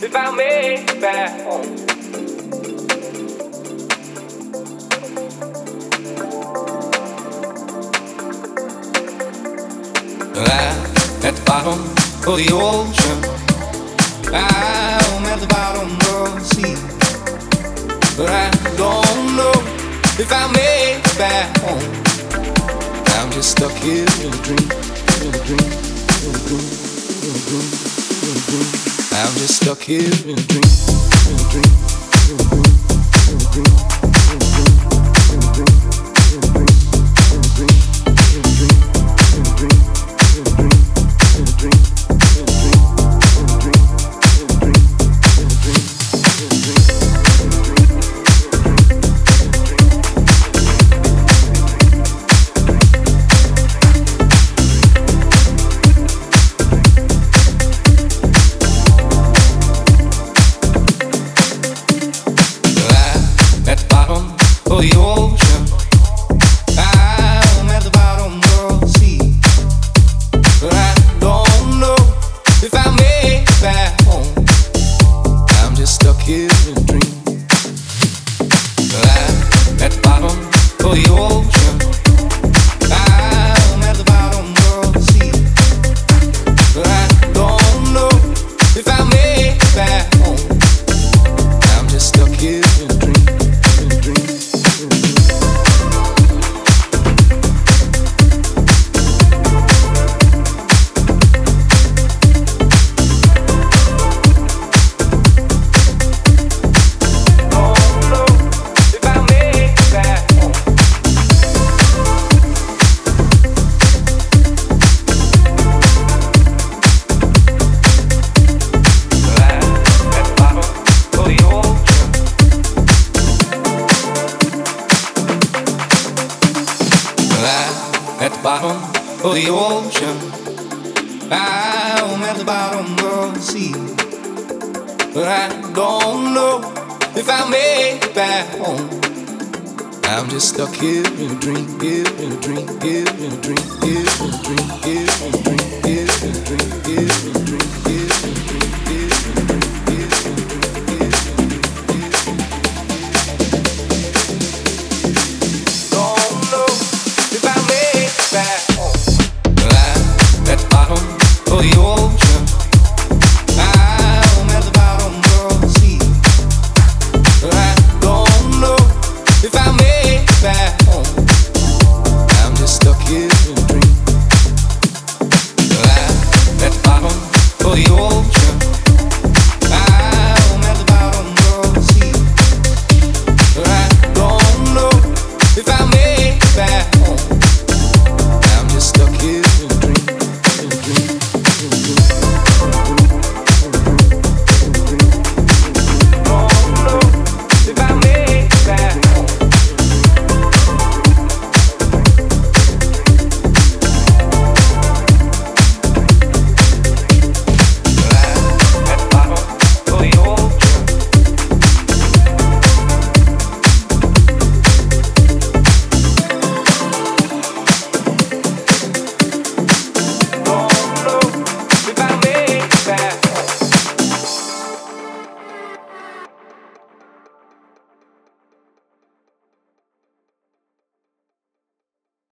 if I make it back home. I'm at the bottom of the ocean. I'm at the bottom of the sea. But I don't know if I make it back home. I'm just stuck here in a dream, in a dream, in a dream, in a dream. I'm just stuck here in a dream, in a dream. is a dream. Glad at bottom for your. bottom of the ocean. I'm at the bottom of the sea. But I don't know if I'll make it back home. I'm just stuck here in a dream, here in a dream, here in a dream, here in a dream, here in a dream.